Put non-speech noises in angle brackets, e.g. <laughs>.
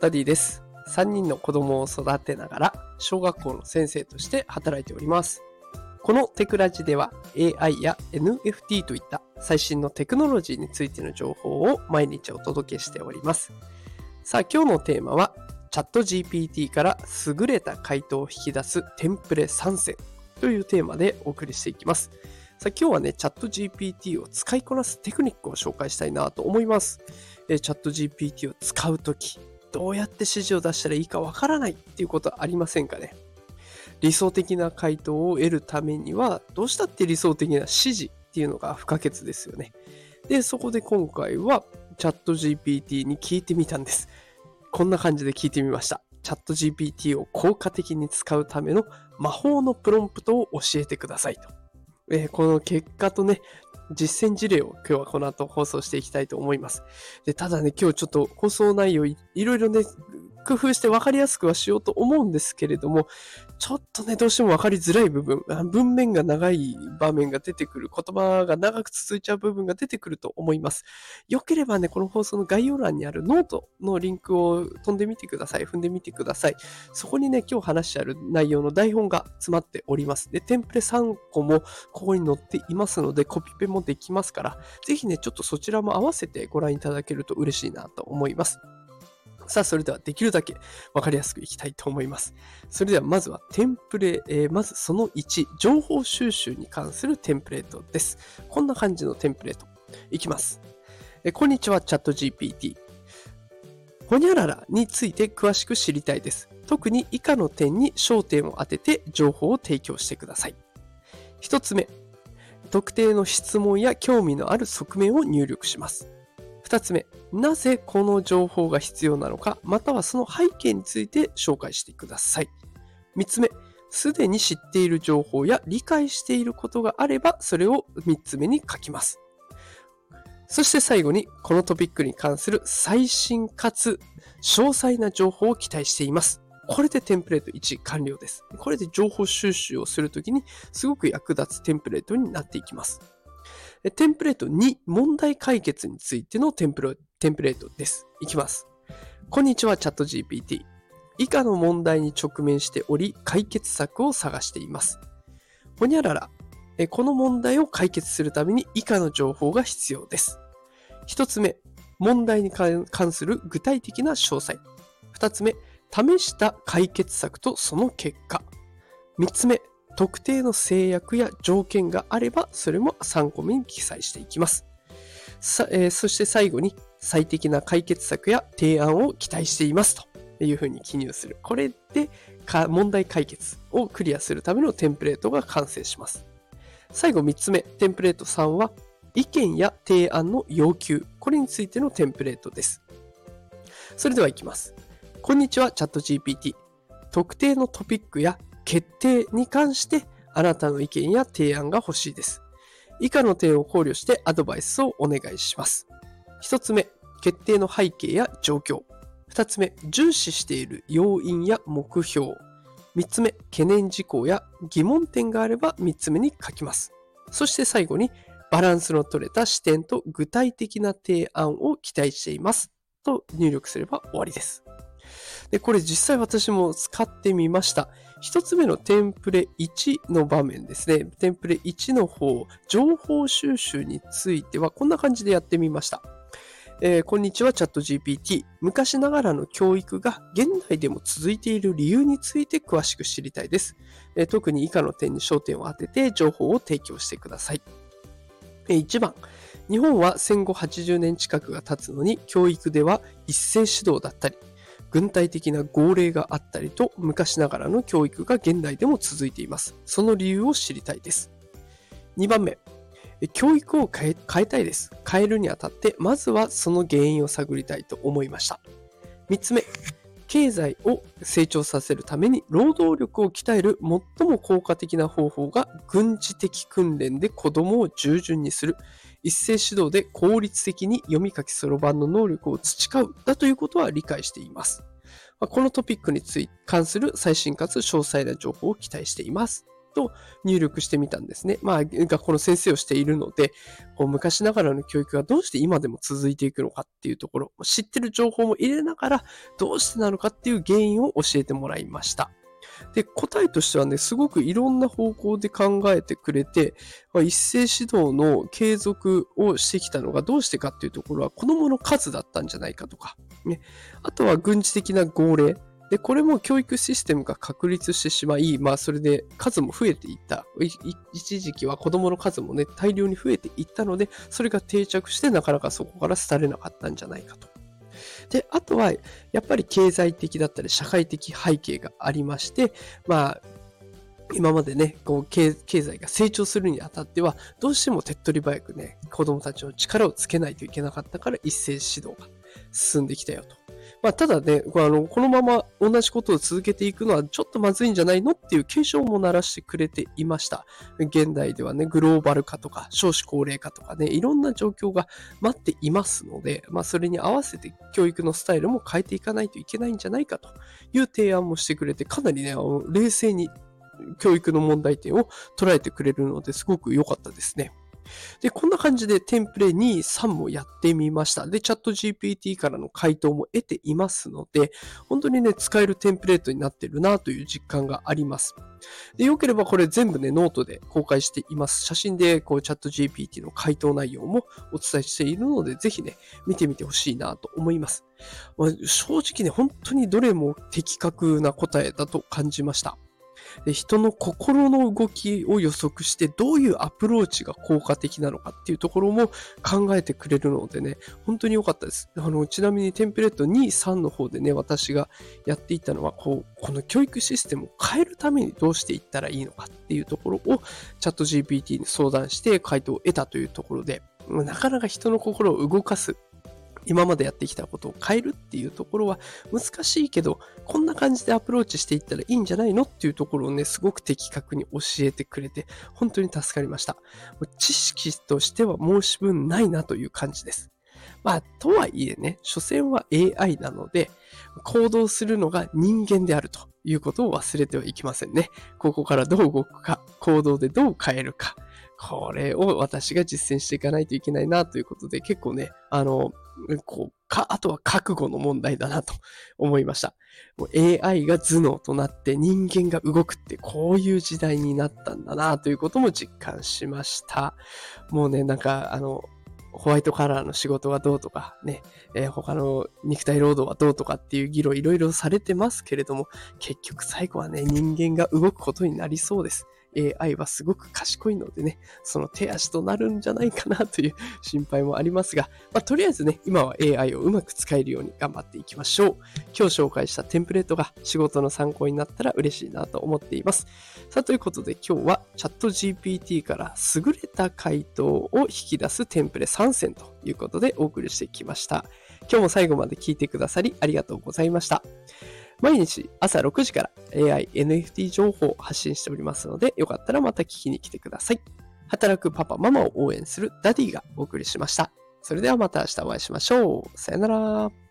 ダディです。3人の子供を育てながら、小学校の先生として働いております。このテクラジでは AI や NFT といった最新のテクノロジーについての情報を毎日お届けしております。さあ今日のテーマはチャット GPT から優れた回答を引き出すテンプレ3選というテーマでお送りしていきます。さあ今日はね、チャット GPT を使いこなすテクニックを紹介したいなと思います。えチャット GPT を使うとき、どうやって指示を出したらいいかわからないっていうことありませんかね？理想的な回答を得るためには、どうしたって理想的な指示っていうのが不可欠ですよね。で、そこで今回はチャット GPT に聞いてみたんです。こんな感じで聞いてみました。チャット GPT を効果的に使うための魔法のプロンプトを教えてくださいと。えーこの結果とね、実践事例を今日はこの後放送していきたいと思います。で、ただね、今日ちょっと放送内容いいろいろね、工夫して分かりやすくはしようと思うんですけれども、ちょっとね、どうしても分かりづらい部分、文面が長い場面が出てくる、言葉が長く続いちゃう部分が出てくると思います。よければね、この放送の概要欄にあるノートのリンクを飛んでみてください。踏んでみてください。そこにね、今日話してある内容の台本が詰まっております。で、テンプレ3個もここに載っていますので、コピペもできますから、ぜひね、ちょっとそちらも合わせてご覧いただけると嬉しいなと思います。さあ、それではできるだけわかりやすくいきたいと思います。それではまずはテンプレ、えーまずその1、情報収集に関するテンプレートです。こんな感じのテンプレート。いきます。えーこんにちは、チャット GPT。ほにゃららについて詳しく知りたいです。特に以下の点に焦点を当てて情報を提供してください。一つ目、特定の質問や興味のある側面を入力します。二つ目、なぜこの情報が必要なのか、またはその背景について紹介してください。三つ目、すでに知っている情報や理解していることがあれば、それを三つ目に書きます。そして最後に、このトピックに関する最新かつ詳細な情報を期待しています。これでテンプレート1完了です。これで情報収集をするときにすごく役立つテンプレートになっていきます。テンプレート2、問題解決についてのテンプレートです。いきます。こんにちは、チャット GPT。以下の問題に直面しており、解決策を探しています。ほにゃらら。この問題を解決するために以下の情報が必要です。一つ目、問題に関する具体的な詳細。二つ目、試した解決策とその結果。三つ目、特定の制約や条件があれば、それも3個目に記載していきます。さえーそして最後に、最適な解決策や提案を期待していますというふうに記入する。これで問題解決をクリアするためのテンプレートが完成します。最後3つ目、テンプレート3は、意見や提案の要求。これについてのテンプレートです。それではいきます。こんにちは、チャット GPT。特定のトピックや決定に関してあなたの意見や提案が欲しいです。以下の点を考慮してアドバイスをお願いします。一つ目、決定の背景や状況。二つ目、重視している要因や目標。三つ目、懸念事項や疑問点があれば三つ目に書きます。そして最後に、バランスの取れた視点と具体的な提案を期待しています。と入力すれば終わりです。で、これ実際私も使ってみました。一つ目のテンプレ1の場面ですね。テンプレ1の方、情報収集についてはこんな感じでやってみました。えーこんにちは、チャット GPT。昔ながらの教育が現代でも続いている理由について詳しく知りたいです。えー特に以下の点に焦点を当てて情報を提供してください。えー1番、日本は戦後80年近くが経つのに、教育では一斉指導だったり、軍隊的な号令があったりと、昔ながらの教育が現代でも続いています。その理由を知りたいです。2番目、え教育を変え変えたいです。変えるにあたって、まずはその原因を探りたいと思いました。3つ目、経済を成長させるために労働力を鍛える最も効果的な方法が軍事的訓練で子供を従順にする。一斉指導で効率的に読み書きそろばんの能力を培う。だということは理解しています。このトピックについて関する最新かつ詳細な情報を期待しています。と入力してみたんですね。まあ、学校の先生をしているので、こう昔ながらの教育がどうして今でも続いていくのかっていうところ、知ってる情報も入れながら、どうしてなのかっていう原因を教えてもらいました。で、答えとしてはね、すごくいろんな方向で考えてくれて、まあ、一斉指導の継続をしてきたのがどうしてかっていうところは、子供の数だったんじゃないかとか、ね、あとは軍事的な号令、で、これも教育システムが確立してしまい、まあそれで数も増えていった。一時期は子供の数もね、大量に増えていったので、それが定着してなかなかそこから廃れなかったんじゃないかと。で、あとは、やっぱり経済的だったり社会的背景がありまして、まあ、今までね、こう経済が成長するにあたっては、どうしても手っ取り早くね、子供たちの力をつけないといけなかったから一斉指導が進んできたよと。まあ、ただね、あの、このまま同じことを続けていくのはちょっとまずいんじゃないのっていう警鐘も鳴らしてくれていました。現代ではね、グローバル化とか少子高齢化とかね、いろんな状況が待っていますので、まあ、それに合わせて教育のスタイルも変えていかないといけないんじゃないかという提案もしてくれて、かなりね、あの冷静に教育の問題点を捉えてくれるのですごく良かったですね。で、こんな感じでテンプレ2、3もやってみました。で、チャット GPT からの回答も得ていますので、本当にね、使えるテンプレートになってるなという実感があります。で、よければこれ全部ね、ノートで公開しています。写真でこうチャット GPT の回答内容もお伝えしているので、ぜひね、見てみてほしいなと思います。まあ、正直ね、本当にどれも的確な答えだと感じました。で人の心の動きを予測してどういうアプローチが効果的なのかっていうところも考えてくれるのでね、本当に良かったです。あの、ちなみにテンプレート2、3の方でね、私がやっていたのは、こう、この教育システムを変えるためにどうしていったらいいのかっていうところをチャット GPT に相談して回答を得たというところで、なかなか人の心を動かす今までやってきたことを変えるっていうところは難しいけど、こんな感じでアプローチしていったらいいんじゃないのっていうところをね、すごく的確に教えてくれて、本当に助かりました。知識としては申し分ないなという感じです。まあ、とはいえね、所詮は AI なので、行動するのが人間であるということを忘れてはいけませんね。ここからどう動くか、行動でどう変えるか、これを私が実践していかないといけないなということで、結構ね、あの、こう、か、あとは覚悟の問題だなと <laughs> 思いました。もう AI が頭脳となって人間が動くってこういう時代になったんだなということも実感しました。もうね、なんか、あの、ホワイトカラーの仕事はどうとかね、えー、他の肉体労働はどうとかっていう議論いろいろされてますけれども、結局最後はね、人間が動くことになりそうです。AI はすごく賢いのでね、その手足となるんじゃないかなという <laughs> 心配もありますが、まあ、とりあえずね、今は AI をうまく使えるように頑張っていきましょう。今日紹介したテンプレートが仕事の参考になったら嬉しいなと思っています。さあ、ということで今日はチャット GPT から優れた回答を引き出すテンプレ3選ということでお送りしてきました。今日も最後まで聞いてくださりありがとうございました。毎日朝6時から AI、NFT 情報を発信しておりますので、よかったらまた聞きに来てください。働くパパ、ママを応援するダディがお送りしました。それではまた明日お会いしましょう。さよなら。